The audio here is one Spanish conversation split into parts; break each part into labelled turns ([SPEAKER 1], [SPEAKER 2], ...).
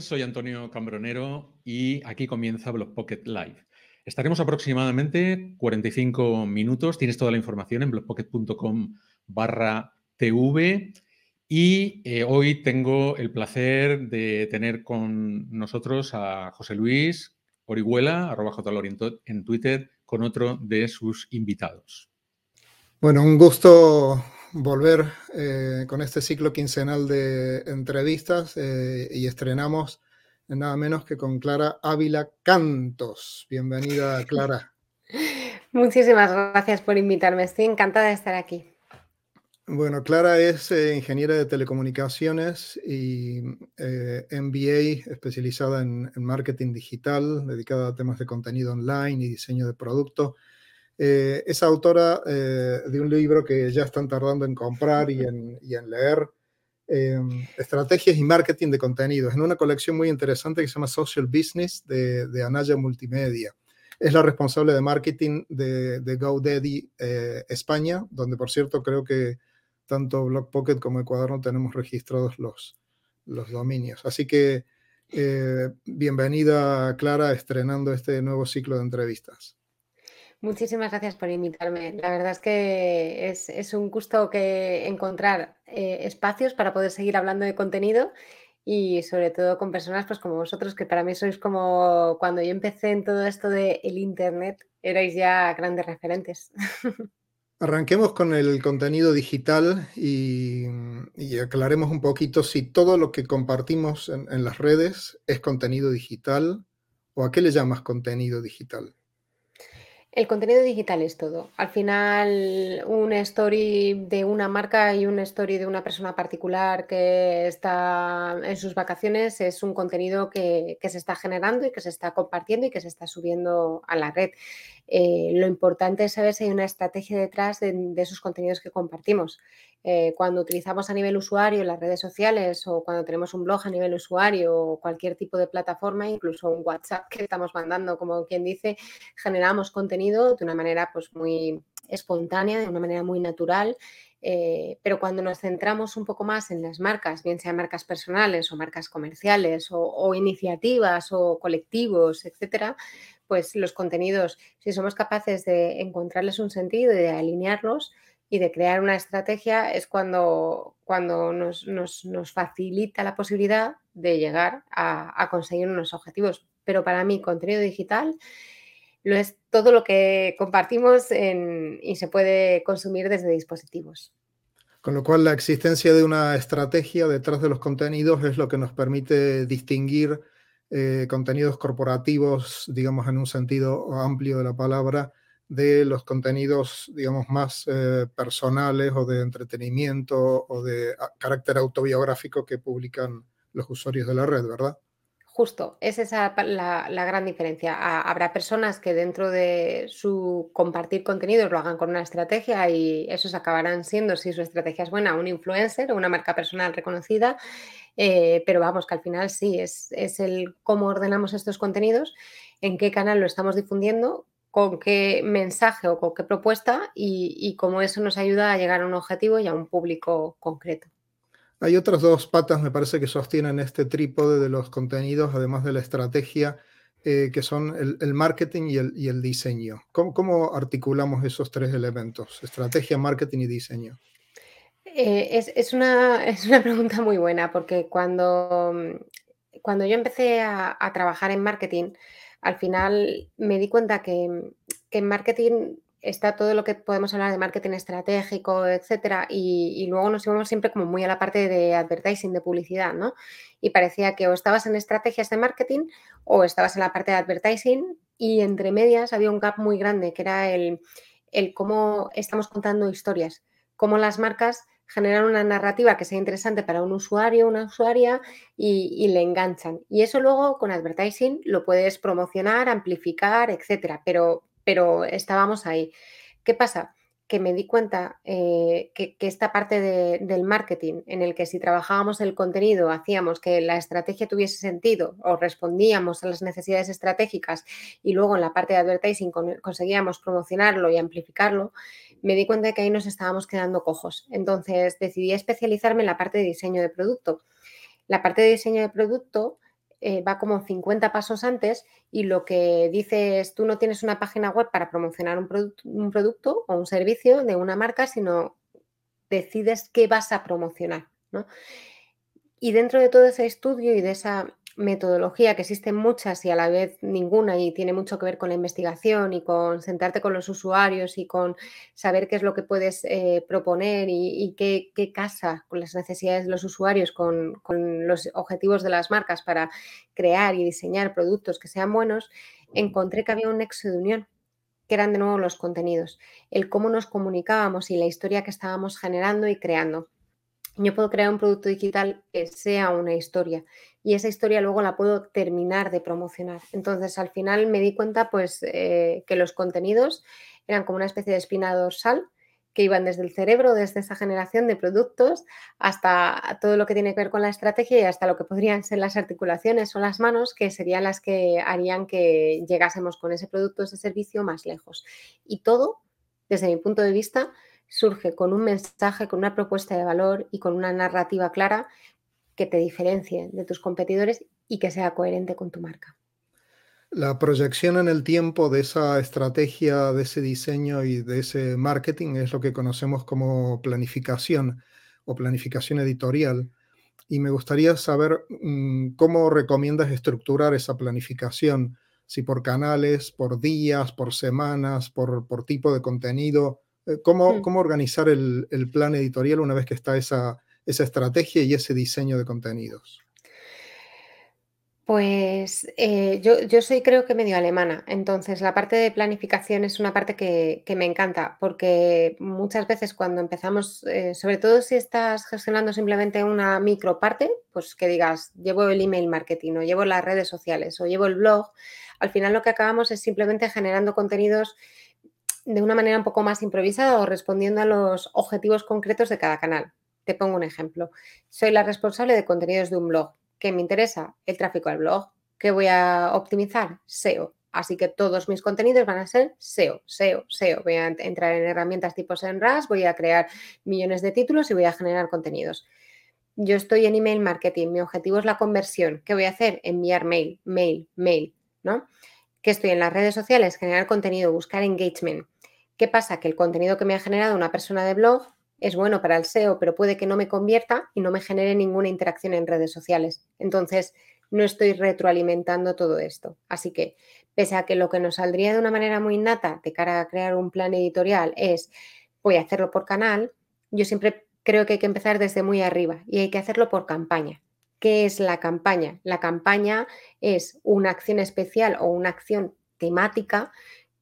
[SPEAKER 1] Soy Antonio Cambronero y aquí comienza Blog Pocket Live. Estaremos aproximadamente 45 minutos. Tienes toda la información en blogpocket.com barra TV. Y eh, hoy tengo el placer de tener con nosotros a José Luis Orihuela, arroba en Twitter, con otro de sus invitados.
[SPEAKER 2] Bueno, un gusto volver eh, con este ciclo quincenal de entrevistas eh, y estrenamos nada menos que con Clara Ávila Cantos. Bienvenida, Clara.
[SPEAKER 3] Muchísimas gracias por invitarme. Estoy encantada de estar aquí.
[SPEAKER 2] Bueno, Clara es eh, ingeniera de telecomunicaciones y MBA especializada en, en, marketing digital, dedicada a temas de contenido online y diseño de producto. Eh, es autora eh, de un libro que ya están tardando en comprar y en, leer, em, Estrategias y Marketing de Contenidos, en una colección muy interesante que se llama Social Business de, Anaya Multimedia. Es la responsable de marketing de, de GoDaddy eh, España, donde por cierto creo que tanto BlogPocket como Ecuador no tenemos registrados los dominios. Así que bienvenida Clara estrenando este nuevo ciclo de entrevistas.
[SPEAKER 3] Muchísimas gracias por invitarme. La verdad es que es, un gusto que encontrar eh, espacios para poder seguir hablando de contenido y sobre todo con personas pues como vosotros, que para mí sois como cuando yo empecé en todo esto del el Internet, erais ya grandes referentes.
[SPEAKER 2] Arranquemos con el contenido digital y, aclaremos un poquito si todo lo que compartimos en las redes es contenido digital o a qué le llamas contenido digital.
[SPEAKER 3] El contenido digital es todo. Al final, un story de una marca y un story de una persona particular que está en sus vacaciones es un contenido que, se está generando y que se está compartiendo y que se está subiendo a la red. Eh, lo importante es saber si hay una estrategia detrás de, esos contenidos que compartimos. Eh, cuando utilizamos a nivel usuario las redes sociales o cuando tenemos un blog a nivel usuario o cualquier tipo de plataforma, incluso un WhatsApp que estamos mandando, como quien dice, generamos contenido de una manera pues muy espontánea, de una manera muy natural eh, pero cuando nos centramos un poco más en las marcas, bien sean marcas personales o marcas comerciales o, iniciativas o colectivos, etcétera, pues los contenidos, si somos capaces de encontrarles un sentido y de alinearlos y de crear una estrategia, es cuando, cuando nos, facilita la posibilidad de llegar a, conseguir unos objetivos. Pero para mí, contenido digital lo es todo lo que compartimos y se puede consumir desde dispositivos.
[SPEAKER 2] Con lo cual, la existencia de una estrategia detrás de los contenidos es lo que nos permite distinguir eh, contenidos corporativos, digamos, en un sentido amplio de la palabra, de los contenidos, digamos, más eh, personales o de entretenimiento o de ah, carácter autobiográfico que publican los usuarios de la red, ¿verdad?
[SPEAKER 3] Justo, es esa la, la gran diferencia. habrá personas que dentro de su compartir contenidos lo hagan con una estrategia y esos acabarán siendo, si su estrategia es buena, un influencer o una marca personal reconocida. Eh, pero vamos, que al final sí, es, es el cómo ordenamos estos contenidos, en qué canal lo estamos difundiendo, con qué mensaje o con qué propuesta y, y cómo eso nos ayuda a llegar a un objetivo y a un público concreto.
[SPEAKER 2] Hay otras dos patas, me parece, que sostienen este trípode de los contenidos, además de la estrategia, eh, que son el, marketing y el, diseño. ¿Cómo, articulamos esos tres elementos? Estrategia, marketing y diseño.
[SPEAKER 3] Eh, es, una, es, una, pregunta muy buena, porque cuando, cuando yo empecé a, trabajar en marketing, al final me di cuenta que, que en marketing está todo lo que podemos hablar de marketing estratégico, etcétera, y, luego nos íbamos siempre como muy a la parte de advertising, de publicidad, ¿no? Y parecía que o estabas en estrategias de marketing o estabas en la parte de advertising y entre medias había un gap muy grande que era el, el cómo estamos contando historias, cómo las marcas generan una narrativa que sea interesante para un usuario, una usuaria y, y, le enganchan. Y eso luego con advertising lo puedes promocionar, amplificar, etcétera, pero pero estábamos ahí. ¿Qué pasa? Que me di cuenta eh, que, esta parte del marketing, en el que si trabajábamos el contenido, hacíamos que la estrategia tuviese sentido o respondíamos a las necesidades estratégicas y luego en la parte de advertising conseguíamos promocionarlo y amplificarlo, me di cuenta de que ahí nos estábamos quedando cojos. Entonces decidí especializarme en la parte de diseño de producto. La parte de diseño de producto eh, va como 50 pasos antes y lo que dice es, tú no tienes una página web para promocionar un, un producto o un servicio de una marca, sino decides qué vas a promocionar. ¿no? Y dentro de todo ese estudio y de esa metodología, que existen muchas y a la vez ninguna, y tiene mucho que ver con la investigación y con sentarte con los usuarios y con saber qué es lo que puedes eh, proponer y, qué, casa con las necesidades de los usuarios, con, con, los objetivos de las marcas para crear y diseñar productos que sean buenos, encontré que había un nexo de unión que eran de nuevo los contenidos, el cómo nos comunicábamos y la historia que estábamos generando y creando. Yo puedo crear un producto digital que sea una historia y esa historia luego la puedo terminar de promocionar. Entonces, al final me di cuenta pues eh, que los contenidos eran como una especie de espina dorsal que iban desde el cerebro, desde esa generación de productos, hasta todo lo que tiene que ver con la estrategia y hasta lo que podrían ser las articulaciones o las manos, que serían las que harían que llegásemos con ese producto, ese servicio más lejos. Y todo, desde mi punto de vista, surge con un mensaje, con una propuesta de valor y con una narrativa clara que te diferencie de tus competidores y que sea coherente con tu marca.
[SPEAKER 2] La proyección en el tiempo de esa estrategia, de ese diseño y de ese marketing es lo que conocemos como planificación o planificación editorial. Y me gustaría saber mm, cómo recomiendas estructurar esa planificación, si por canales, por días, por semanas, por, por tipo de contenido. Eh, ¿Cómo, mm. cómo organizar el, el, plan editorial una vez que está esa, esa estrategia y ese diseño de contenidos?
[SPEAKER 3] Pues eh, yo, soy creo que medio alemana, entonces la parte de planificación es una parte que, me encanta, porque muchas veces cuando empezamos, eh, sobre todo si estás gestionando simplemente una micro parte, pues que digas, llevo el email marketing o llevo las redes sociales o llevo el blog, al final lo que acabamos es simplemente generando contenidos de una manera un poco más improvisada o respondiendo a los objetivos concretos de cada canal. Te pongo un ejemplo. Soy la responsable de contenidos de un blog. ¿Qué me interesa? El tráfico al blog. ¿Qué voy a optimizar? SEO. Así que todos mis contenidos van a ser SEO, SEO, SEO. Voy a entrar en herramientas tipo SEMrush, voy a crear millones de títulos y voy a generar contenidos. Yo estoy en email marketing, mi objetivo es la conversión. ¿Qué voy a hacer? Enviar mail, mail, mail, ¿no? Que estoy en las redes sociales, generar contenido, buscar engagement. ¿Qué pasa? Que el contenido que me ha generado una persona de blog es bueno para el SEO, pero puede que no me convierta y no me genere ninguna interacción en redes sociales. Entonces, no estoy retroalimentando todo esto. Así que, pese a que lo que nos saldría de una manera muy innata de cara a crear un plan editorial es, voy a hacerlo por canal, yo siempre creo que hay que empezar desde muy arriba y hay que hacerlo por campaña. ¿Qué es la campaña? La campaña es una acción especial o una acción temática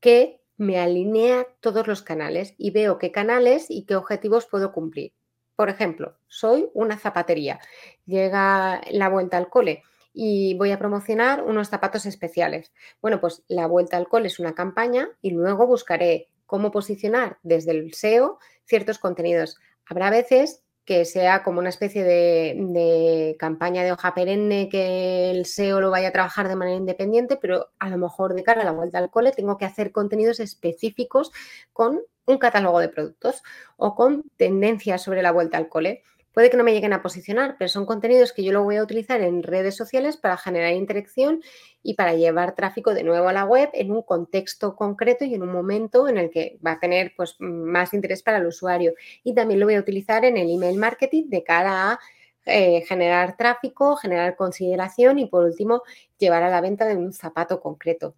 [SPEAKER 3] que me alinea todos los canales y veo qué canales y qué objetivos puedo cumplir. Por ejemplo, soy una zapatería, llega la vuelta al cole y voy a promocionar unos zapatos especiales. Bueno, pues la vuelta al cole es una campaña y luego buscaré cómo posicionar desde el SEO ciertos contenidos. Habrá veces que sea como una especie de, campaña de hoja perenne que el SEO lo vaya a trabajar de manera independiente, pero a lo mejor de cara a la vuelta al cole tengo que hacer contenidos específicos con un catálogo de productos o con tendencias sobre la vuelta al cole. Puede que no me lleguen a posicionar, pero son contenidos que yo lo voy a utilizar en redes sociales para generar interacción y para llevar tráfico de nuevo a la web en un contexto concreto y en un momento en el que va a tener pues, más interés para el usuario. Y también lo voy a utilizar en el email marketing de cara a eh, generar tráfico, generar consideración y por último llevar a la venta de un zapato concreto.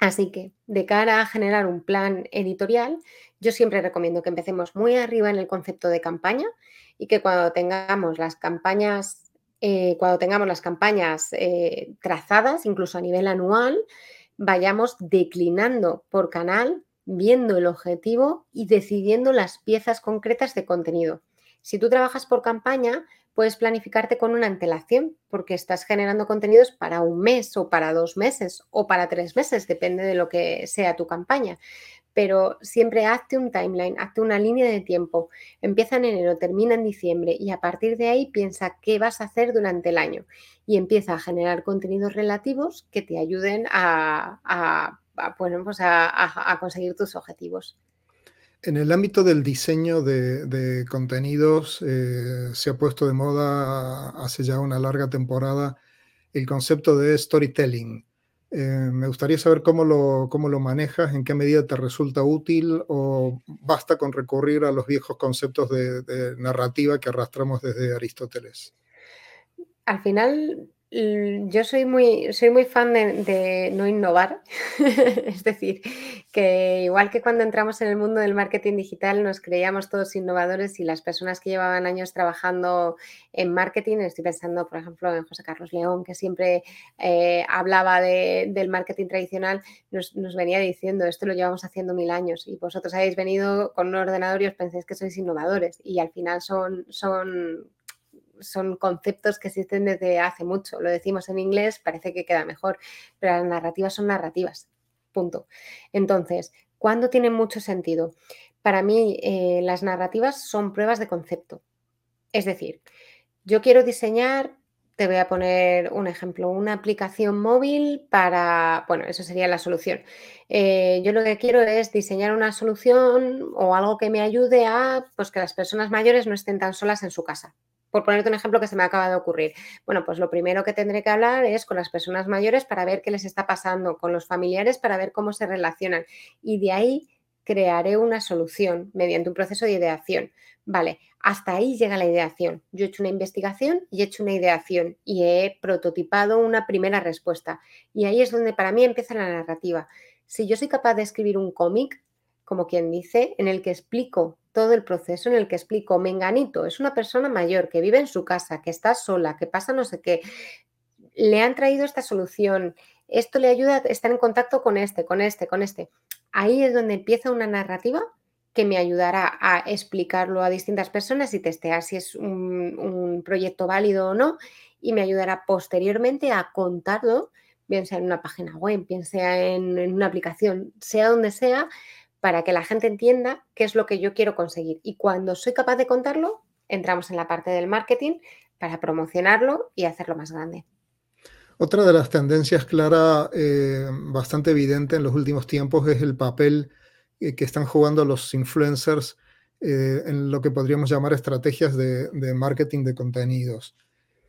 [SPEAKER 3] Así que de cara a generar un plan editorial, yo siempre recomiendo que empecemos muy arriba en el concepto de campaña y que cuando tengamos las campañas, eh, cuando tengamos las campañas eh, trazadas, incluso a nivel anual, vayamos declinando por canal, viendo el objetivo y decidiendo las piezas concretas de contenido. Si tú trabajas por campaña, puedes planificarte con una antelación porque estás generando contenidos para un mes o para dos meses o para tres meses, depende de lo que sea tu campaña pero siempre hazte un timeline, hazte una línea de tiempo. Empieza en enero, termina en diciembre y a partir de ahí piensa qué vas a hacer durante el año y empieza a generar contenidos relativos que te ayuden a, pues a conseguir tus objetivos.
[SPEAKER 2] En el ámbito del diseño de, contenidos eh, se ha puesto de moda hace ya una larga temporada el concepto de storytelling. Eh, me gustaría saber cómo lo, cómo lo manejas, en qué medida te resulta útil o basta con recurrir a los viejos conceptos de narrativa que arrastramos desde Aristóteles.
[SPEAKER 3] Al final, yo soy muy, soy muy fan de, no innovar, es decir, que igual que cuando entramos en el mundo del marketing digital nos creíamos todos innovadores y las personas que llevaban años trabajando en marketing, estoy pensando por ejemplo en José Carlos León, que siempre eh, hablaba del marketing tradicional, nos, nos, venía diciendo esto lo llevamos haciendo mil años y vosotros habéis venido con un ordenador y os pensáis que sois innovadores y al final son, son son conceptos que existen desde hace mucho. Lo decimos en inglés, parece que queda mejor, pero las narrativas son narrativas. Punto. Entonces, ¿cuándo tienen mucho sentido? Para mí, eh, las narrativas son pruebas de concepto. Es decir, yo quiero diseñar, te voy a poner un ejemplo, una aplicación móvil para, bueno, eso sería la solución. Eh, yo lo que quiero es diseñar una solución o algo que me ayude a pues, que las personas mayores no estén tan solas en su casa por ponerte un ejemplo que se me acaba de ocurrir. Bueno, pues lo primero que tendré que hablar es con las personas mayores para ver qué les está pasando, con los familiares para ver cómo se relacionan y de ahí crearé una solución mediante un proceso de ideación. Vale, hasta ahí llega la ideación. Yo he hecho una investigación y he hecho una ideación y he prototipado una primera respuesta. Y ahí es donde para mí empieza la narrativa. Si yo soy capaz de escribir un cómic, como quien dice, en el que explico todo el proceso, en el que explico, Menganito es una persona mayor que vive en su casa, que está sola, que pasa no sé qué, le han traído esta solución, esto le ayuda a estar en contacto con este, con este, con este. Ahí es donde empieza una narrativa que me ayudará a explicarlo a distintas personas y testear si es un, proyecto válido o no, y me ayudará posteriormente a contarlo, bien sea en una página web, bien sea en una aplicación, sea donde sea, para que la gente entienda qué es lo que yo quiero conseguir. Y cuando soy capaz de contarlo, entramos en la parte del marketing para promocionarlo y hacerlo más grande.
[SPEAKER 2] Otra de las tendencias clara, eh, bastante evidente en los últimos tiempos, es el papel eh, que están jugando los influencers eh, en lo que podríamos llamar estrategias de, marketing de contenidos.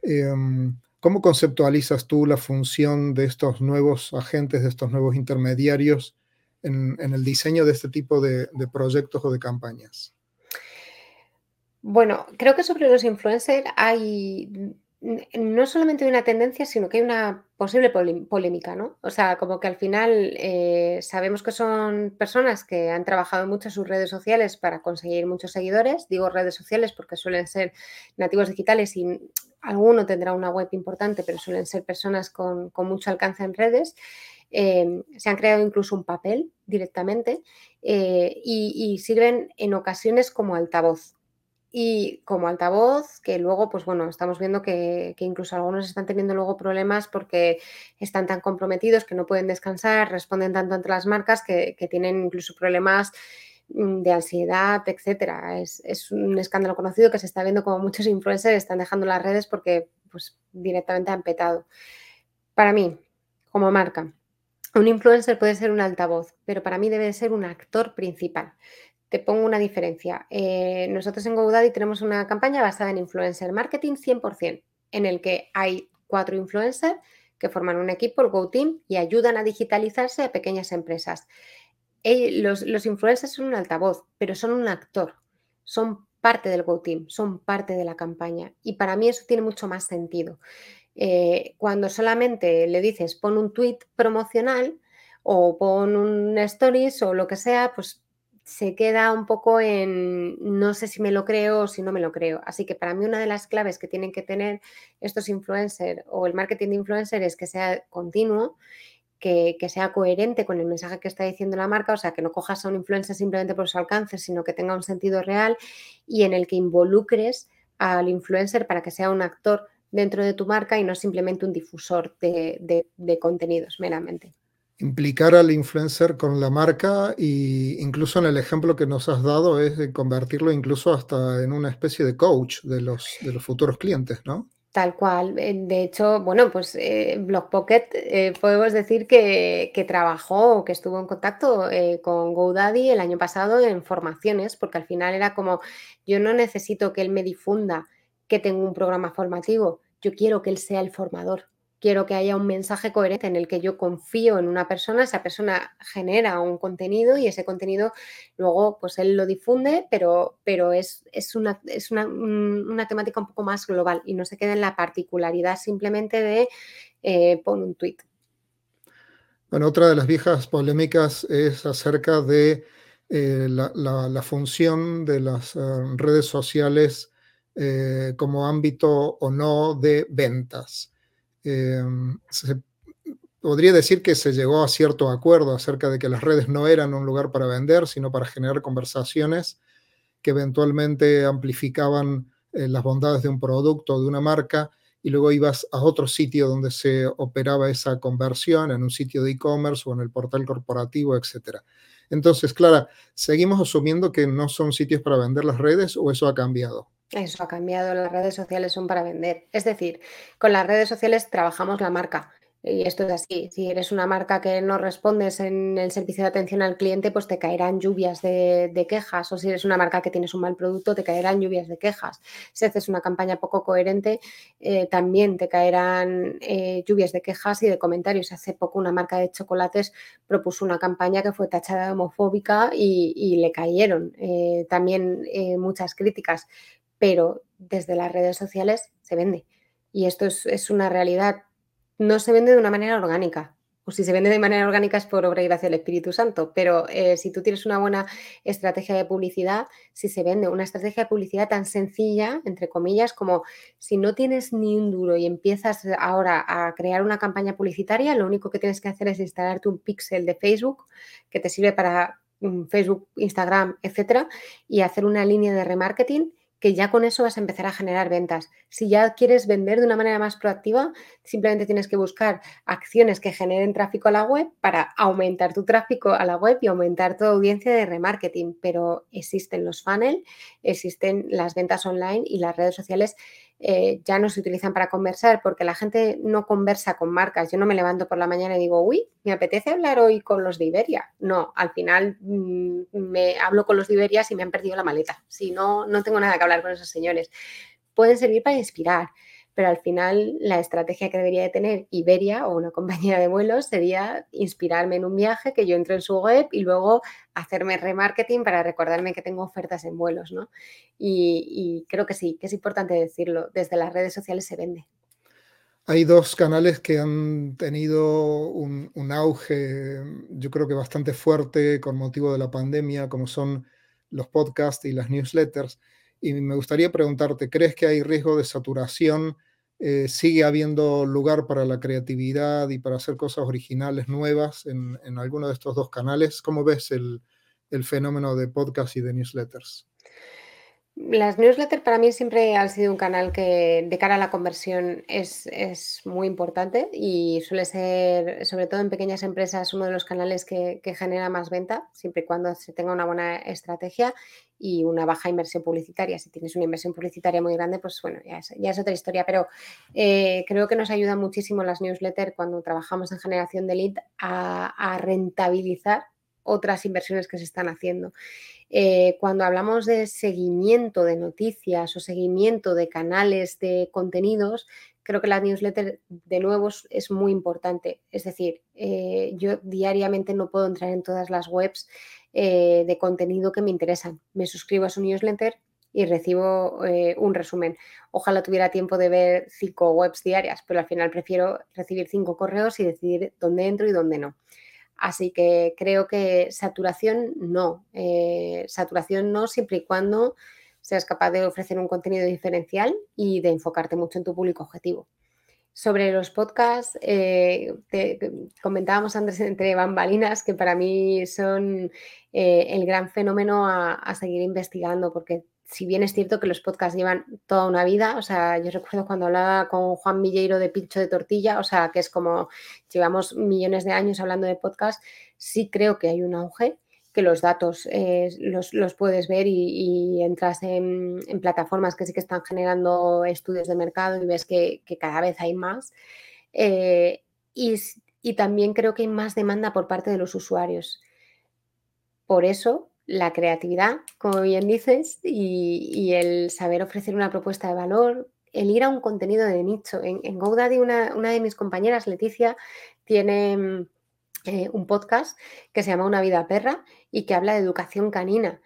[SPEAKER 2] Em, ¿Cómo conceptualizas tú la función de estos nuevos agentes, de estos nuevos intermediarios en, el diseño de este tipo de, proyectos o de campañas?
[SPEAKER 3] Bueno, creo que sobre los influencers hay no solamente una tendencia, sino que hay una posible polémica, ¿no? O sea, como que al final eh, sabemos que son personas que han trabajado mucho sus redes sociales para conseguir muchos seguidores. Digo redes sociales porque suelen ser nativos digitales y alguno tendrá una web importante, pero suelen ser personas con mucho alcance en redes. Em, se han creado incluso un papel directamente eh, y, sirven en ocasiones como altavoz. Y como altavoz, que luego, pues bueno, estamos viendo que, incluso algunos están teniendo luego problemas porque están tan comprometidos que no pueden descansar, responden tanto ante las marcas que, tienen incluso problemas mm, de ansiedad, etcétera. Es, es, un escándalo conocido que se está viendo como muchos influencers están dejando las redes porque pues directamente han petado. Para mí, como marca, un influencer puede ser un altavoz, pero para mí debe ser un actor principal. Te pongo una diferencia. Eh, nosotros en GoDaddy tenemos una campaña basada en influencer marketing 100%, en el que hay cuatro influencers que forman un equipo, el GoTeam, y ayudan a digitalizarse a pequeñas empresas. los, los, influencers son un altavoz, pero son un actor, son parte del GoTeam, son parte de la campaña. Y para mí eso tiene mucho más sentido. Eh, cuando solamente le dices pon un tweet promocional o pon un stories o lo que sea, pues se queda un poco en no sé si me lo creo o si no me lo creo. Así que para mí una de las claves que tienen que tener estos influencers o el marketing de influencer es que sea continuo, que, sea coherente con el mensaje que está diciendo la marca, o sea, que no cojas a un influencer simplemente por su alcance, sino que tenga un sentido real y en el que involucres al influencer para que sea un actor dentro de tu marca y no simplemente un difusor de, contenidos meramente.
[SPEAKER 2] Implicar al influencer con la marca e incluso en el ejemplo que nos has dado es de convertirlo incluso hasta en una especie de coach de los, de los futuros clientes, ¿no?
[SPEAKER 3] Tal cual. Eh, de hecho, bueno, pues eh, Blockpocket eh, podemos decir que, que, trabajó, que estuvo en contacto eh, con GoDaddy el año pasado en formaciones, porque al final era como, yo no necesito que él me difunda que tengo un programa formativo, yo quiero que él sea el formador quiero que haya un mensaje coherente en el que yo confío en una persona, esa persona genera un contenido y ese contenido luego pues él lo difunde, pero, pero es, es, una, es una, una, temática un poco más global y no se queda en la particularidad simplemente de eh, pon un tweet.
[SPEAKER 2] Bueno, otra de las viejas polémicas es acerca de eh, la, la, la, función de las uh, redes sociales eh, como ámbito o no de ventas. Se podría decir que se llegó a cierto acuerdo acerca de que las redes no eran un lugar para vender, sino para generar conversaciones que eventualmente amplificaban eh, las bondades de un producto de una marca y luego ibas a otro sitio donde se operaba esa conversión, en un sitio de e-commerce o en el portal corporativo, etc. Entonces, Clara, ¿seguimos asumiendo que no son sitios para vender las redes o eso ha cambiado?
[SPEAKER 3] Eso ha cambiado, las redes sociales son para vender. Es decir, con las redes sociales trabajamos la marca. Y esto es así. Si eres una marca que no respondes en el servicio de atención al cliente, pues te caerán lluvias de, de, quejas. O si eres una marca que tienes un mal producto, te caerán lluvias de quejas. Si haces una campaña poco coherente, eh, también te caerán eh, lluvias de quejas y de comentarios. Hace poco una marca de chocolates propuso una campaña que fue tachada de homofóbica y, y le cayeron eh, también muchas críticas pero desde las redes sociales se vende. Y esto es, es, una realidad. No se vende de una manera orgánica. O si se vende de manera orgánica es por obra y gracia del Espíritu Santo. Pero eh, si tú tienes una buena estrategia de publicidad, si se vende una estrategia de publicidad tan sencilla, entre comillas, como si no tienes ni un duro y empiezas ahora a crear una campaña publicitaria, lo único que tienes que hacer es instalarte un píxel de Facebook que te sirve para um, Facebook, Instagram, etcétera, y hacer una línea de remarketing que ya con eso vas a empezar a generar ventas. Si ya quieres vender de una manera más proactiva, simplemente tienes que buscar acciones que generen tráfico a la web para aumentar tu tráfico a la web y aumentar tu audiencia de remarketing. Pero existen los funnel, existen las ventas online y las redes sociales eh, ya no se utilizan para conversar porque la gente no conversa con marcas. Yo no me levanto por la mañana y digo, uy, me apetece hablar hoy con los de Iberia. No, al final mmm, me hablo con los de Iberia si me han perdido la maleta. Si no, no tengo nada que hablar con esos señores. Pueden servir para inspirar, pero al final la estrategia que debería de tener Iberia o una compañía de vuelos sería inspirarme en un viaje, que yo entre en su web y luego hacerme remarketing para recordarme que tengo ofertas en vuelos, ¿no? Y, creo que sí, que es importante decirlo, desde las redes sociales se vende.
[SPEAKER 2] Hay dos canales que han tenido un, un, auge, yo creo que bastante fuerte con motivo de la pandemia, como son los podcasts y las newsletters. Y me gustaría preguntarte, ¿crees que hay riesgo de saturación? Eh, ¿Sigue habiendo lugar para la creatividad y para hacer cosas originales nuevas en, en alguno de estos dos canales? ¿Cómo ves el, el fenómeno de podcast y de newsletters?
[SPEAKER 3] Las newsletters para mí siempre han sido un canal que de cara a la conversión es, es, muy importante y suele ser, sobre todo en pequeñas empresas, uno de los canales que, que, genera más venta, siempre y cuando se tenga una buena estrategia y una baja inversión publicitaria. Si tienes una inversión publicitaria muy grande, pues bueno, ya es, ya es otra historia, pero eh, creo que nos ayuda muchísimo las newsletters cuando trabajamos en generación de lead a, a rentabilizar otras inversiones que se están haciendo. Eh, cuando hablamos de seguimiento de noticias o seguimiento de canales de contenidos, creo que la newsletter de nuevo es muy importante. Es decir, eh, yo diariamente no puedo entrar en todas las webs eh, de contenido que me interesan. Me suscribo a su newsletter y recibo un resumen. Ojalá tuviera tiempo de ver cinco webs diarias, pero al final prefiero recibir cinco correos y decidir dónde entro y dónde no. Así que creo que saturación no. Eh, saturación no siempre y cuando seas capaz de ofrecer un contenido diferencial y de enfocarte mucho en tu público objetivo. Sobre los podcasts, eh, te, comentábamos antes entre bambalinas que para mí son eh, el gran fenómeno a, a seguir investigando porque si bien es cierto que los podcasts llevan toda una vida, o sea, yo recuerdo cuando hablaba con Juan Villeiro de Pincho de Tortilla, o sea, que es como llevamos millones de años hablando de podcast, sí creo que hay un auge, que los datos eh, los, puedes ver y, entras en, plataformas que sí que están generando estudios de mercado y ves que, cada vez hay más. Eh, y, también creo que hay más demanda por parte de los usuarios. Por eso, la creatividad, como bien dices, y, el saber ofrecer una propuesta de valor, el ir a un contenido de nicho. En, en GoDaddy, una, una de mis compañeras, Leticia, tiene eh, un podcast que se llama Una vida perra y que habla de educación canina.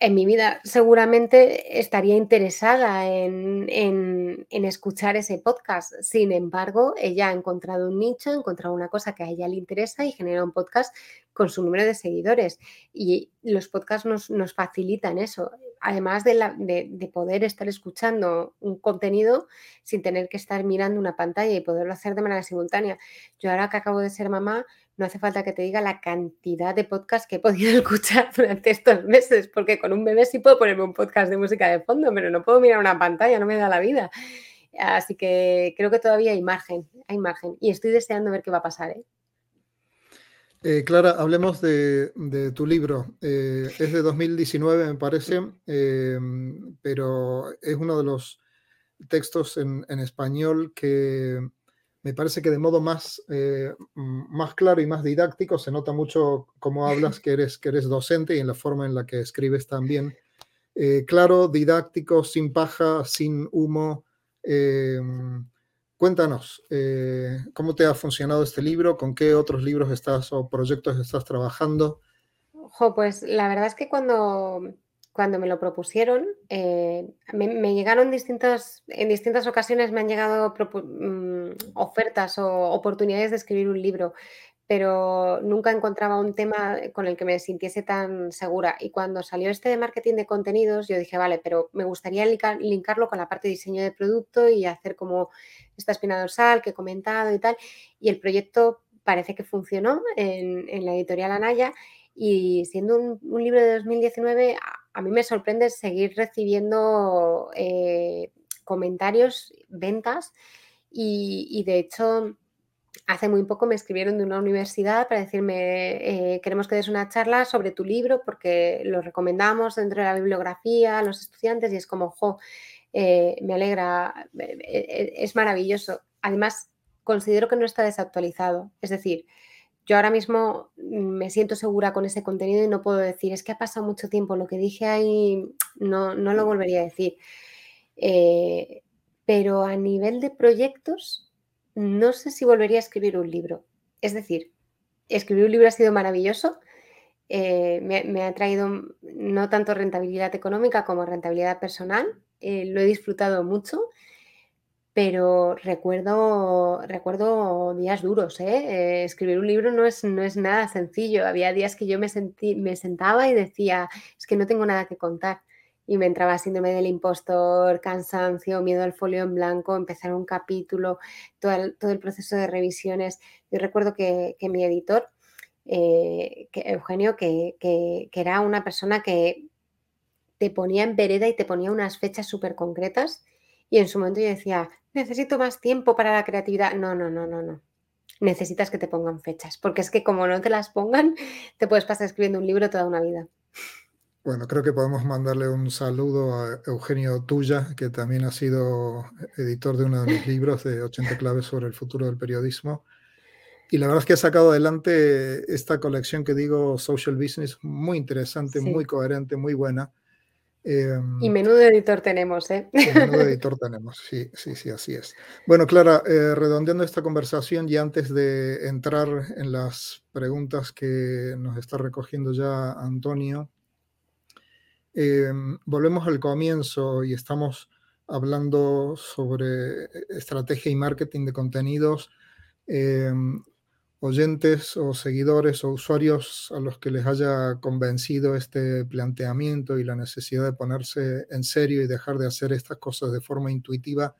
[SPEAKER 3] En mi vida seguramente estaría interesada en, escuchar ese podcast. Sin embargo, ella ha encontrado un nicho, ha encontrado una cosa que a ella le interesa y genera un podcast con su número de seguidores. Y los podcasts nos, facilitan eso. Además de, de, poder estar escuchando un contenido sin tener que estar mirando una pantalla y poderlo hacer de manera simultánea. Yo ahora que acabo de ser mamá, no hace falta que te diga la cantidad de podcasts que he podido escuchar durante estos meses, porque con un bebé sí puedo ponerme un podcast de música de fondo, pero no puedo mirar una pantalla, no me da la vida. Así que creo que todavía hay margen, hay margen. Y estoy deseando ver qué va a pasar. ¿eh?
[SPEAKER 2] Eh, Clara, hablemos de, tu libro. Eh, es de 2019, me parece, pero es uno de los textos en español que me parece que de modo más, eh, más claro y más didáctico se nota mucho cómo hablas, que eres, que eres docente y en la forma en la que escribes también. Claro, didáctico, sin paja, sin humo. Eh, cuéntanos, ¿cómo te ha funcionado este libro? ¿Con qué otros libros estás o proyectos estás trabajando?
[SPEAKER 3] pues la verdad es que cuando cuando me lo propusieron, eh, me, llegaron distintas, en distintas ocasiones me han llegado mm, ofertas o oportunidades de escribir un libro, pero nunca encontraba un tema con el que me sintiese tan segura. Y cuando salió este de marketing de contenidos, yo dije, vale, pero me gustaría linkarlo con la parte de diseño de producto y hacer como esta espina dorsal que he comentado y tal. Y el proyecto parece que funcionó en, la editorial Anaya y siendo un, libro de 2019, a, mí me sorprende seguir recibiendo eh, comentarios, ventas y, de hecho hace muy poco me escribieron de una universidad para decirme eh, queremos que des una charla sobre tu libro porque lo recomendamos dentro de la bibliografía a los estudiantes y es como, jo, eh, me alegra, es maravilloso. Además, considero que no está desactualizado. Es decir, yo ahora mismo me siento segura con ese contenido y no puedo decir, es que ha pasado mucho tiempo, lo que dije ahí no, lo volvería a decir. Eh, pero a nivel de proyectos, no sé si volvería a escribir un libro. Es decir, escribir un libro ha sido maravilloso, eh, me, ha traído no tanto rentabilidad económica como rentabilidad personal, eh, lo he disfrutado mucho pero recuerdo, recuerdo días duros. ¿eh? escribir un libro no es, no es nada sencillo. Había días que yo me, sentí, me sentaba y decía, es que no tengo nada que contar. Y me entraba síndrome del impostor, cansancio, miedo al folio en blanco, empezar un capítulo, todo el, todo el proceso de revisiones. Yo recuerdo que, que mi editor, eh, Eugenio, que, que, que era una persona que te ponía en vereda y te ponía unas fechas súper concretas. Y en su momento yo decía, necesito más tiempo para la creatividad. No, no, no, no, no. Necesitas que te pongan fechas, porque es que como no te las pongan, te puedes pasar escribiendo un libro toda una vida.
[SPEAKER 2] Bueno, creo que podemos mandarle un saludo a Eugenio Tuya, que también ha sido editor de uno de mis libros de 80 claves sobre el futuro del periodismo. Y la verdad es que ha sacado adelante esta colección que digo Social Business, muy interesante, muy coherente, muy buena.
[SPEAKER 3] Em, y menudo editor tenemos, ¿eh?
[SPEAKER 2] Menudo editor tenemos, sí, sí, sí, así es. Bueno, Clara, eh, redondeando esta conversación y antes de entrar en las preguntas que nos está recogiendo ya Antonio, em, volvemos al comienzo y estamos hablando sobre estrategia y marketing de contenidos. Em, oyentes o seguidores o usuarios a los que les haya convencido este planteamiento y la necesidad de ponerse en serio y dejar de hacer estas cosas de forma intuitiva,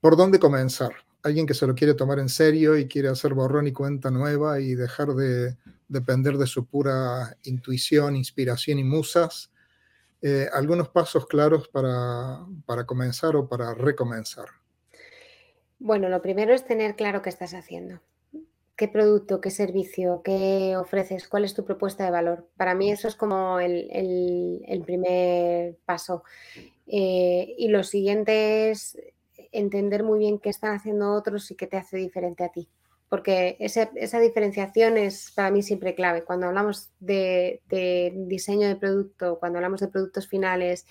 [SPEAKER 2] ¿por dónde comenzar? Alguien que se lo quiere tomar en serio y quiere hacer borrón y cuenta nueva y dejar de depender de su pura intuición, inspiración y musas. Eh, algunos pasos claros para, para comenzar o para recomenzar.
[SPEAKER 3] Bueno, lo primero es tener claro qué estás haciendo qué producto, qué servicio, qué ofreces, cuál es tu propuesta de valor. Para mí eso es como el, primer paso. Eh, y lo siguiente es entender muy bien qué están haciendo otros y qué te hace diferente a ti. Porque esa diferenciación es para mí siempre clave. Cuando hablamos de, de diseño de producto, cuando hablamos de productos finales,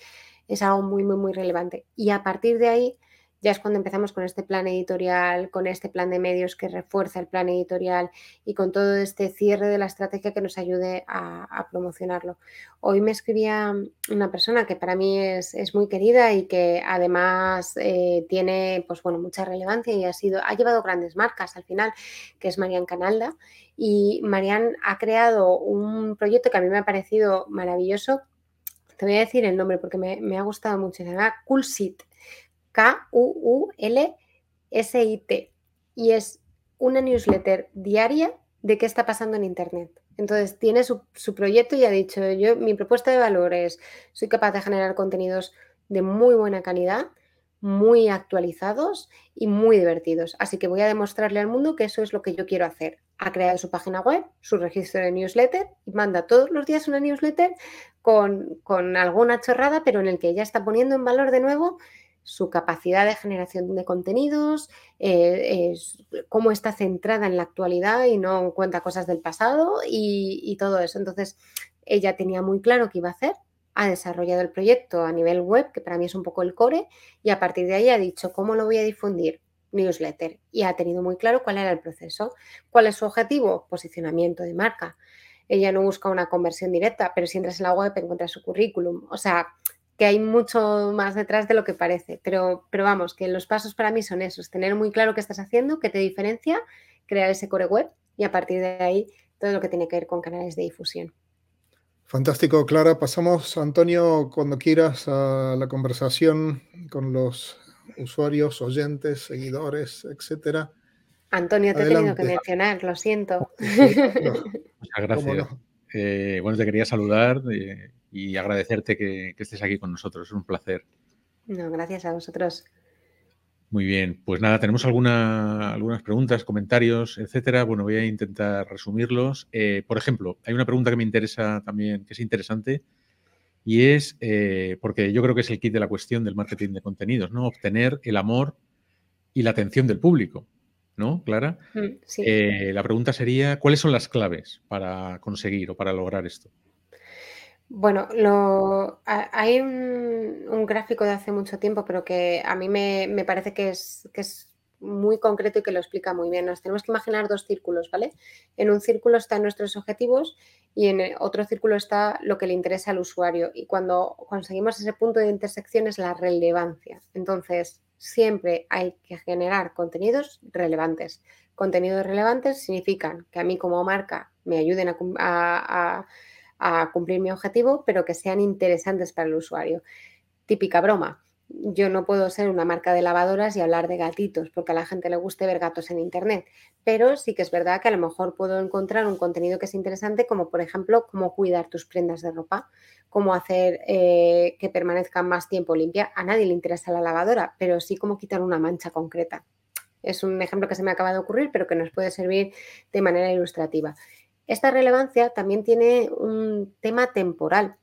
[SPEAKER 3] es algo muy, muy, muy relevante. Y a partir de ahí ya es cuando empezamos con este plan editorial, con este plan de medios que refuerza el plan editorial y con todo este cierre de la estrategia que nos ayude a, promocionarlo. Hoy me escribía una persona que para mí es, muy querida y que además eh, tiene pues, bueno, mucha relevancia y ha, sido, ha llevado grandes marcas al final, que es Marian Canalda. Y Marian ha creado un proyecto que a mí me ha parecido maravilloso. Te voy a decir el nombre porque me, me ha gustado mucho. Se llama Coolsit K-U-U-L-S-I-T. Y es una newsletter diaria de qué está pasando en Internet. Entonces, tiene su, proyecto y ha dicho, yo, mi propuesta de valor es, soy capaz de generar contenidos de muy buena calidad, muy actualizados y muy divertidos. Así que voy a demostrarle al mundo que eso es lo que yo quiero hacer. Ha creado su página web, su registro de newsletter y manda todos los días una newsletter con, con alguna chorrada, pero en el que ella está poniendo en valor de nuevo su capacidad de generación de contenidos, eh, cómo está centrada en la actualidad y no cuenta cosas del pasado y, todo eso. Entonces, ella tenía muy claro qué iba a hacer, ha desarrollado el proyecto a nivel web, que para mí es un poco el core, y a partir de ahí ha dicho cómo lo voy a difundir newsletter y ha tenido muy claro cuál era el proceso. ¿Cuál es su objetivo? Posicionamiento de marca. Ella no busca una conversión directa, pero si entras en la web encuentras su currículum. O sea, que hay mucho más detrás de lo que parece. Pero, pero vamos, que los pasos para mí son esos, tener muy claro qué estás haciendo, qué te diferencia, crear ese core web y a partir de ahí todo lo que tiene que ver con canales de difusión.
[SPEAKER 2] Fantástico, Clara. Pasamos, Antonio, cuando quieras a la conversación con los usuarios, oyentes, seguidores, etcétera.
[SPEAKER 3] Antonio, te he tenido que mencionar, lo siento.
[SPEAKER 1] Muchas gracias. Eh, bueno, te quería saludar. Eh, y agradecerte que, estés aquí con nosotros. Es un placer.
[SPEAKER 3] No, gracias a vosotros.
[SPEAKER 1] Muy bien, pues nada, tenemos alguna, algunas preguntas, comentarios, etcétera. Bueno, voy a intentar resumirlos. Eh, por ejemplo, hay una pregunta que me interesa también, que es interesante, y es, porque yo creo que es el kit de la cuestión del marketing de contenidos, ¿no? Obtener el amor y la atención del público, ¿no, Clara? Mm, sí. Eh, la pregunta sería, ¿cuáles son las claves para conseguir o para lograr esto?
[SPEAKER 3] Bueno, lo, hay un, gráfico de hace mucho tiempo, pero que a mí me, parece que es, que es muy concreto y que lo explica muy bien. Nos tenemos que imaginar dos círculos, ¿vale? En un círculo están nuestros objetivos y en otro círculo está lo que le interesa al usuario. Y cuando conseguimos ese punto de intersección es la relevancia. Entonces, siempre hay que generar contenidos relevantes. Contenidos relevantes significan que a mí como marca me ayuden a a cumplir mi objetivo, pero que sean interesantes para el usuario. Típica broma. Yo no puedo ser una marca de lavadoras y hablar de gatitos porque a la gente le guste ver gatos en Internet, pero sí que es verdad que a lo mejor puedo encontrar un contenido que es interesante como por ejemplo cómo cuidar tus prendas de ropa, cómo hacer eh, que permanezcan más tiempo limpia. A nadie le interesa la lavadora, pero sí cómo quitar una mancha concreta. Es un ejemplo que se me acaba de ocurrir, pero que nos puede servir de manera ilustrativa. Esta relevancia también tiene un tema temporal.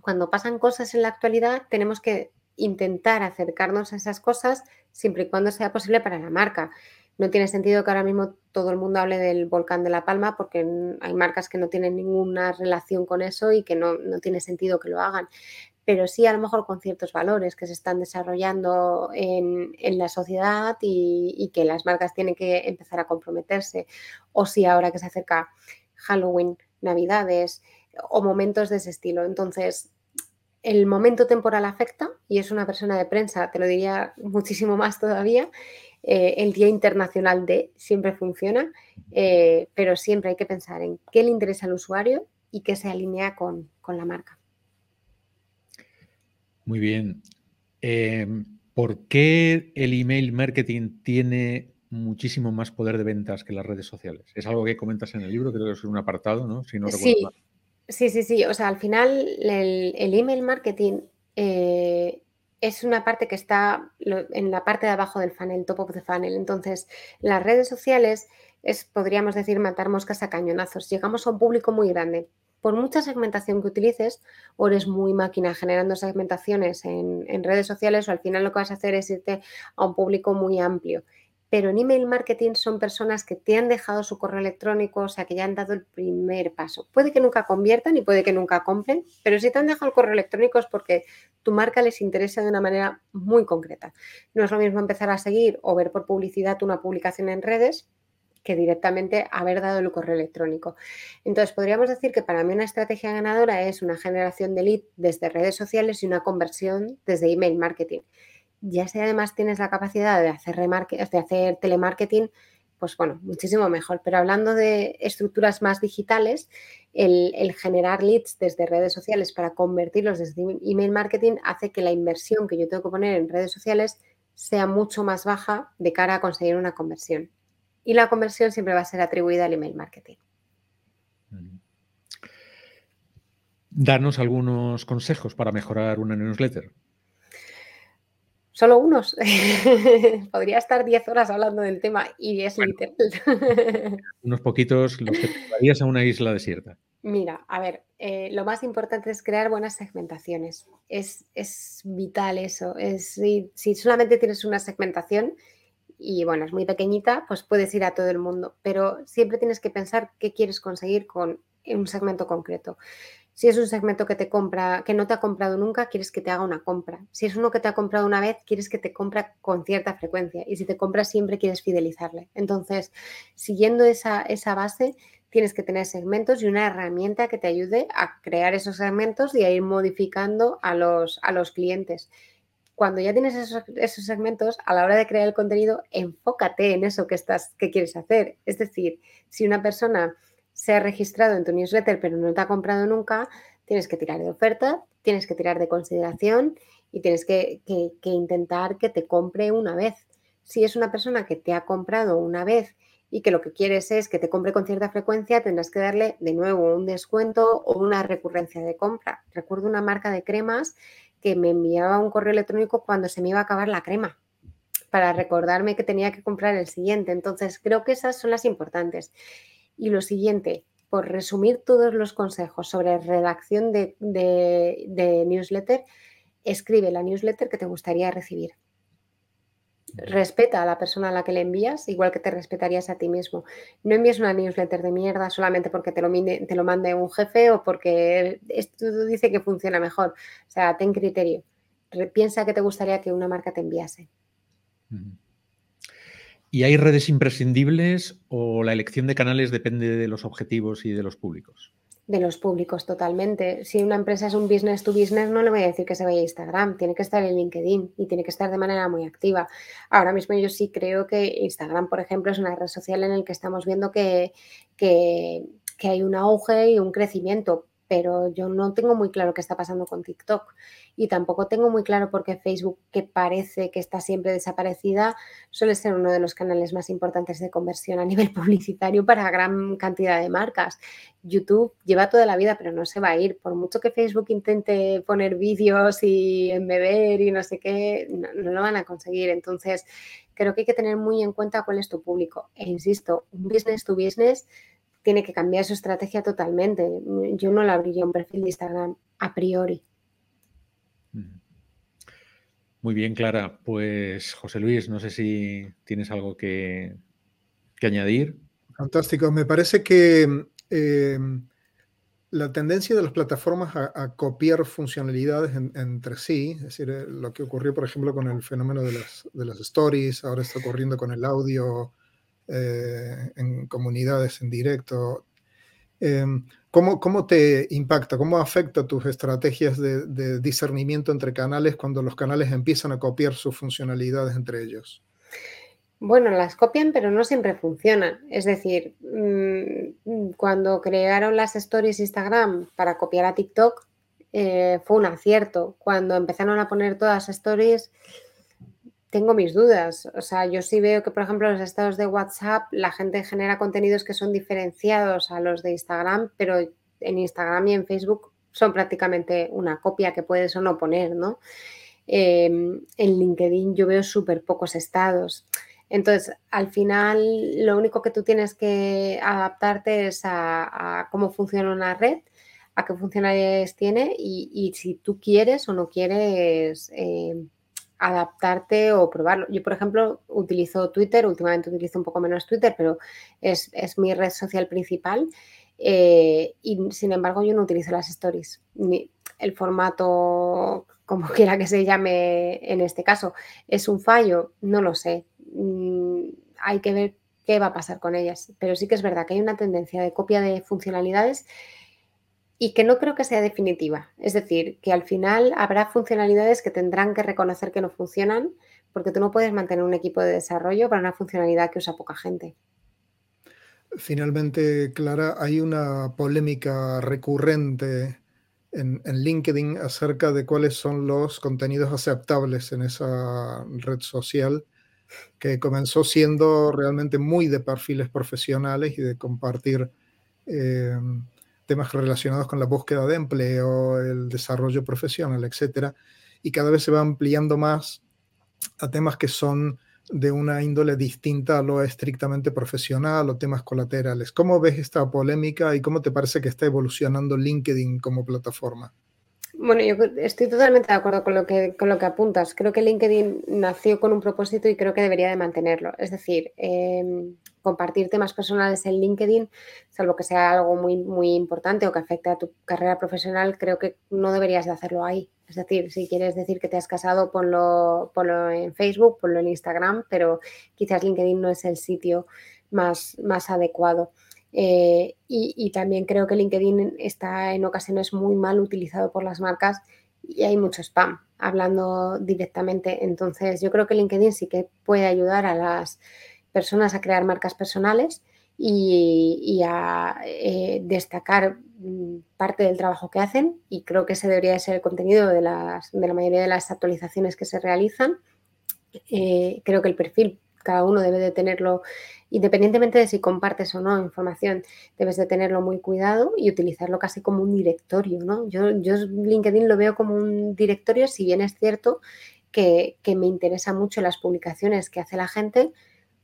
[SPEAKER 3] Cuando pasan cosas en la actualidad, tenemos que intentar acercarnos a esas cosas siempre y cuando sea posible para la marca. No tiene sentido que ahora mismo todo el mundo hable del volcán de La Palma porque hay marcas que no tienen ninguna relación con eso y que no, tiene sentido que lo hagan. Pero sí a lo mejor con ciertos valores que se están desarrollando en, la sociedad y, y, que las marcas tienen que empezar a comprometerse. O si ahora que se acerca Halloween, Navidades o momentos de ese estilo. Entonces, el momento temporal afecta y es una persona de prensa, te lo diría muchísimo más todavía. Eh, el Día Internacional de siempre funciona, eh, pero siempre hay que pensar en qué le interesa al usuario y qué se alinea con, la marca.
[SPEAKER 1] Muy bien. Em, ¿Por qué el email marketing tiene muchísimo más poder de ventas que las redes sociales. Es algo que comentas en el libro, creo que es un apartado, ¿no?
[SPEAKER 3] Si no sí. Sí, sí, sí. O sea, al final el, email marketing eh, es una parte que está en la parte de abajo del funnel, top of the funnel. Entonces, las redes sociales es, podríamos decir, matar moscas a cañonazos. Llegamos a un público muy grande. Por mucha segmentación que utilices, o eres muy máquina generando segmentaciones en, en redes sociales, o al final lo que vas a hacer es irte a un público muy amplio pero en email marketing son personas que te han dejado su correo electrónico, o sea, que ya han dado el primer paso. Puede que nunca conviertan y puede que nunca compren, pero si te han dejado el correo electrónico es porque tu marca les interesa de una manera muy concreta. No es lo mismo empezar a seguir o ver por publicidad una publicación en redes que directamente haber dado el correo electrónico. Entonces, podríamos decir que para mí una estrategia ganadora es una generación de lead desde redes sociales y una conversión desde email marketing ya si además tienes la capacidad de hacer, telemarketing, pues bueno, muchísimo mejor. Pero hablando de estructuras más digitales, el, generar leads desde redes sociales para convertirlos desde email marketing hace que la inversión que yo tengo que poner en redes sociales sea mucho más baja de cara a conseguir una conversión. Y la conversión siempre va a ser atribuida al email marketing.
[SPEAKER 1] Danos algunos consejos para mejorar una newsletter.
[SPEAKER 3] Solo unos. Podría estar 10 horas hablando del tema y es literal.
[SPEAKER 1] unos poquitos los que te a una isla desierta.
[SPEAKER 3] Mira, a ver, eh, lo más importante es crear buenas segmentaciones. Es, vital eso. Es, si, si, solamente tienes una segmentación y bueno, es muy pequeñita, pues puedes ir a todo el mundo. Pero siempre tienes que pensar qué quieres conseguir con un segmento concreto. Si es un segmento que te compra, que no te ha comprado nunca, quieres que te haga una compra. Si es uno que te ha comprado una vez, quieres que te compra con cierta frecuencia. Y si te compra siempre, quieres fidelizarle. Entonces, siguiendo esa, esa base, tienes que tener segmentos y una herramienta que te ayude a crear esos segmentos y a ir modificando a los, a los clientes. Cuando ya tienes esos, esos, segmentos, a la hora de crear el contenido, enfócate en eso que, estás, que quieres hacer. Es decir, si una persona se ha registrado en tu newsletter pero no te ha comprado nunca, tienes que tirar de oferta, tienes que tirar de consideración y tienes que, intentar que te compre una vez. Si es una persona que te ha comprado una vez y que lo que quieres es que te compre con cierta frecuencia, tendrás que darle de nuevo un descuento o una recurrencia de compra. Recuerdo una marca de cremas que me enviaba un correo electrónico cuando se me iba a acabar la crema para recordarme que tenía que comprar el siguiente. Entonces, creo que esas son las importantes. Y lo siguiente, por resumir todos los consejos sobre redacción de, newsletter, escribe la newsletter que te gustaría recibir. Respeta a la persona a la que le envías, igual que te respetarías a ti mismo. No envíes una newsletter de mierda solamente porque te lo, te lo mande un jefe o porque esto dice que funciona mejor. O sea, ten criterio. Piensa que te gustaría que una marca te enviase.
[SPEAKER 1] ¿Y hay redes imprescindibles o la elección de canales depende de los objetivos y de los públicos?
[SPEAKER 3] De los públicos, totalmente. Si una empresa es un business to business, no le voy a decir que se vaya a Instagram, tiene que estar en LinkedIn y tiene que estar de manera muy activa. Ahora mismo yo sí creo que Instagram, por ejemplo, es una red social en la que estamos viendo que, que, que hay un auge y un crecimiento, pero yo no tengo muy claro qué está pasando con TikTok y tampoco tengo muy claro por qué Facebook, que parece que está siempre desaparecida, suele ser uno de los canales más importantes de conversión a nivel publicitario para gran cantidad de marcas. YouTube lleva toda la vida, pero no se va a ir. Por mucho que Facebook intente poner vídeos y embeber y no sé qué, no, no lo van a conseguir. Entonces, creo que hay que tener muy en cuenta cuál es tu público. E insisto, un business to business tiene que cambiar su estrategia totalmente. Yo no le abriría un perfil de Instagram a priori.
[SPEAKER 1] Muy bien, Clara. Pues José Luis, no sé si tienes algo que, añadir.
[SPEAKER 2] Fantástico. Me parece que em, la tendencia de las plataformas a, copiar funcionalidades entre sí, es decir, eh, lo que ocurrió, por ejemplo, con el fenómeno de las, de las stories, ahora está ocurriendo con el audio eh, en comunidades en directo. Em, ¿cómo, ¿cómo, te impacta, cómo afecta tus estrategias de, discernimiento entre canales cuando los canales empiezan a copiar sus funcionalidades entre ellos?
[SPEAKER 3] Bueno, las copian, pero no siempre funcionan. Es decir, mm, cuando crearon las stories Instagram para copiar a TikTok, eh, fue un acierto. Cuando empezaron a poner todas las stories, tengo mis dudas. O sea, yo sí veo que, por ejemplo, los estados de WhatsApp la gente genera contenidos que son diferenciados a los de Instagram, pero en Instagram y en Facebook son prácticamente una copia que puedes o no poner, ¿no? Em, en LinkedIn yo veo súper pocos estados. Entonces, al final, lo único que tú tienes que adaptarte es a, cómo funciona una red, a qué funcionalidades tiene y, si tú quieres o no quieres eh, adaptarte o probarlo. Yo, por ejemplo, utilizo Twitter, últimamente utilizo un poco menos Twitter, pero es, mi red social principal. Eh, y sin embargo, yo no utilizo las stories, ni el formato como quiera que se llame en este caso. ¿Es un fallo? No lo sé. Mm, hay que ver qué va a pasar con ellas. Pero sí que es verdad que hay una tendencia de copia de funcionalidades y que no creo que sea definitiva. Es decir, que al final habrá funcionalidades que tendrán que reconocer que no funcionan porque tú no puedes mantener un equipo de desarrollo para una funcionalidad que usa poca gente.
[SPEAKER 2] Finalmente, Clara, hay una polémica recurrente en, LinkedIn acerca de cuáles son los contenidos aceptables en esa red social que comenzó siendo realmente muy de perfiles profesionales y de compartir eh, temas relacionados con la búsqueda de empleo, el desarrollo profesional, etcétera, y cada vez se va ampliando más a temas que son de una índole distinta a lo estrictamente profesional o temas colaterales. ¿Cómo ves esta polémica y cómo te parece que está evolucionando LinkedIn como plataforma?
[SPEAKER 3] Bueno, yo estoy totalmente de acuerdo con lo que, con lo que apuntas. Creo que LinkedIn nació con un propósito y creo que debería de mantenerlo. Es decir, em, compartir temas personales en LinkedIn, salvo que sea algo muy, muy importante o que afecte a tu carrera profesional, creo que no deberías de hacerlo ahí. Es decir, si quieres decir que te has casado, ponlo, ponlo en Facebook, ponlo en Instagram, pero quizás LinkedIn no es el sitio más, más adecuado. Eh, y, también creo que LinkedIn está en ocasiones muy mal utilizado por las marcas y hay mucho spam hablando directamente. Entonces, yo creo que LinkedIn sí que puede ayudar a las personas a crear marcas personales y, a eh, destacar mm, parte del trabajo que hacen y creo que ese debería ser el contenido de, las, de la mayoría de las actualizaciones que se realizan. Eh, creo que el perfil cada uno debe de tenerlo, independientemente de si compartes o no información, debes de tenerlo muy cuidado y utilizarlo casi como un directorio, ¿no? Yo, yo LinkedIn lo veo como un directorio, si bien es cierto que, que me interesa mucho las publicaciones que hace la gente,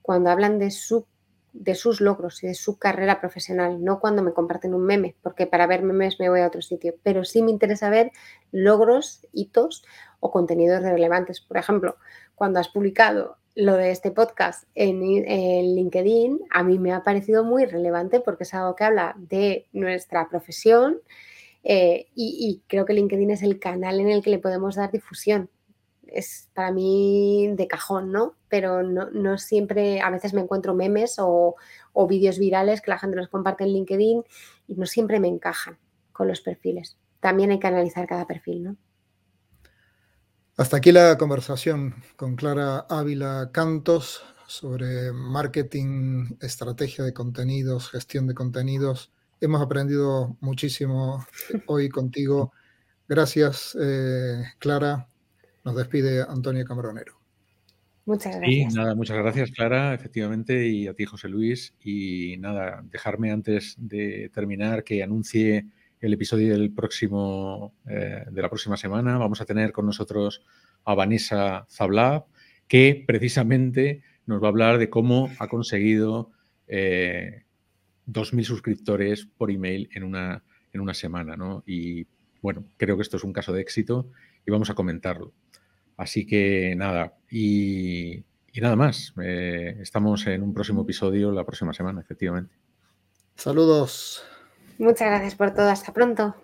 [SPEAKER 3] cuando hablan de, su, de sus logros y de su carrera profesional, no cuando me comparten un meme, porque para ver memes me voy a otro sitio, pero sí me interesa ver logros, hitos o contenidos relevantes. Por ejemplo, cuando has publicado lo de este podcast en, LinkedIn, a mí me ha parecido muy relevante porque es algo que habla de nuestra profesión eh, y, creo que LinkedIn es el canal en el que le podemos dar difusión es para mí de cajón, ¿no? Pero no, siempre, a veces me encuentro memes o, vídeos virales que la gente nos comparte en LinkedIn y no siempre me encajan con los perfiles. También hay que analizar cada perfil, ¿no?
[SPEAKER 2] Hasta aquí la conversación con Clara Ávila Cantos sobre marketing, estrategia de contenidos, gestión de contenidos. Hemos aprendido muchísimo hoy contigo. Gracias, eh, Clara. Nos despide Antonio Camaronero.
[SPEAKER 3] Muchas gracias.
[SPEAKER 1] nada, muchas gracias, Clara, efectivamente, y a ti, José Luis. Y nada, dejarme antes de terminar que anuncie el episodio del próximo, eh, de la próxima semana. Vamos a tener con nosotros a Vanessa Zablab, que precisamente nos va a hablar de cómo ha conseguido eh, 2.000 suscriptores por email en una, en una semana. ¿no? Y bueno, creo que esto es un caso de éxito y vamos a comentarlo. Así que nada, y, nada más. Eh, estamos en un próximo episodio la próxima semana, efectivamente.
[SPEAKER 2] Saludos.
[SPEAKER 3] Muchas gracias por todo. Hasta pronto.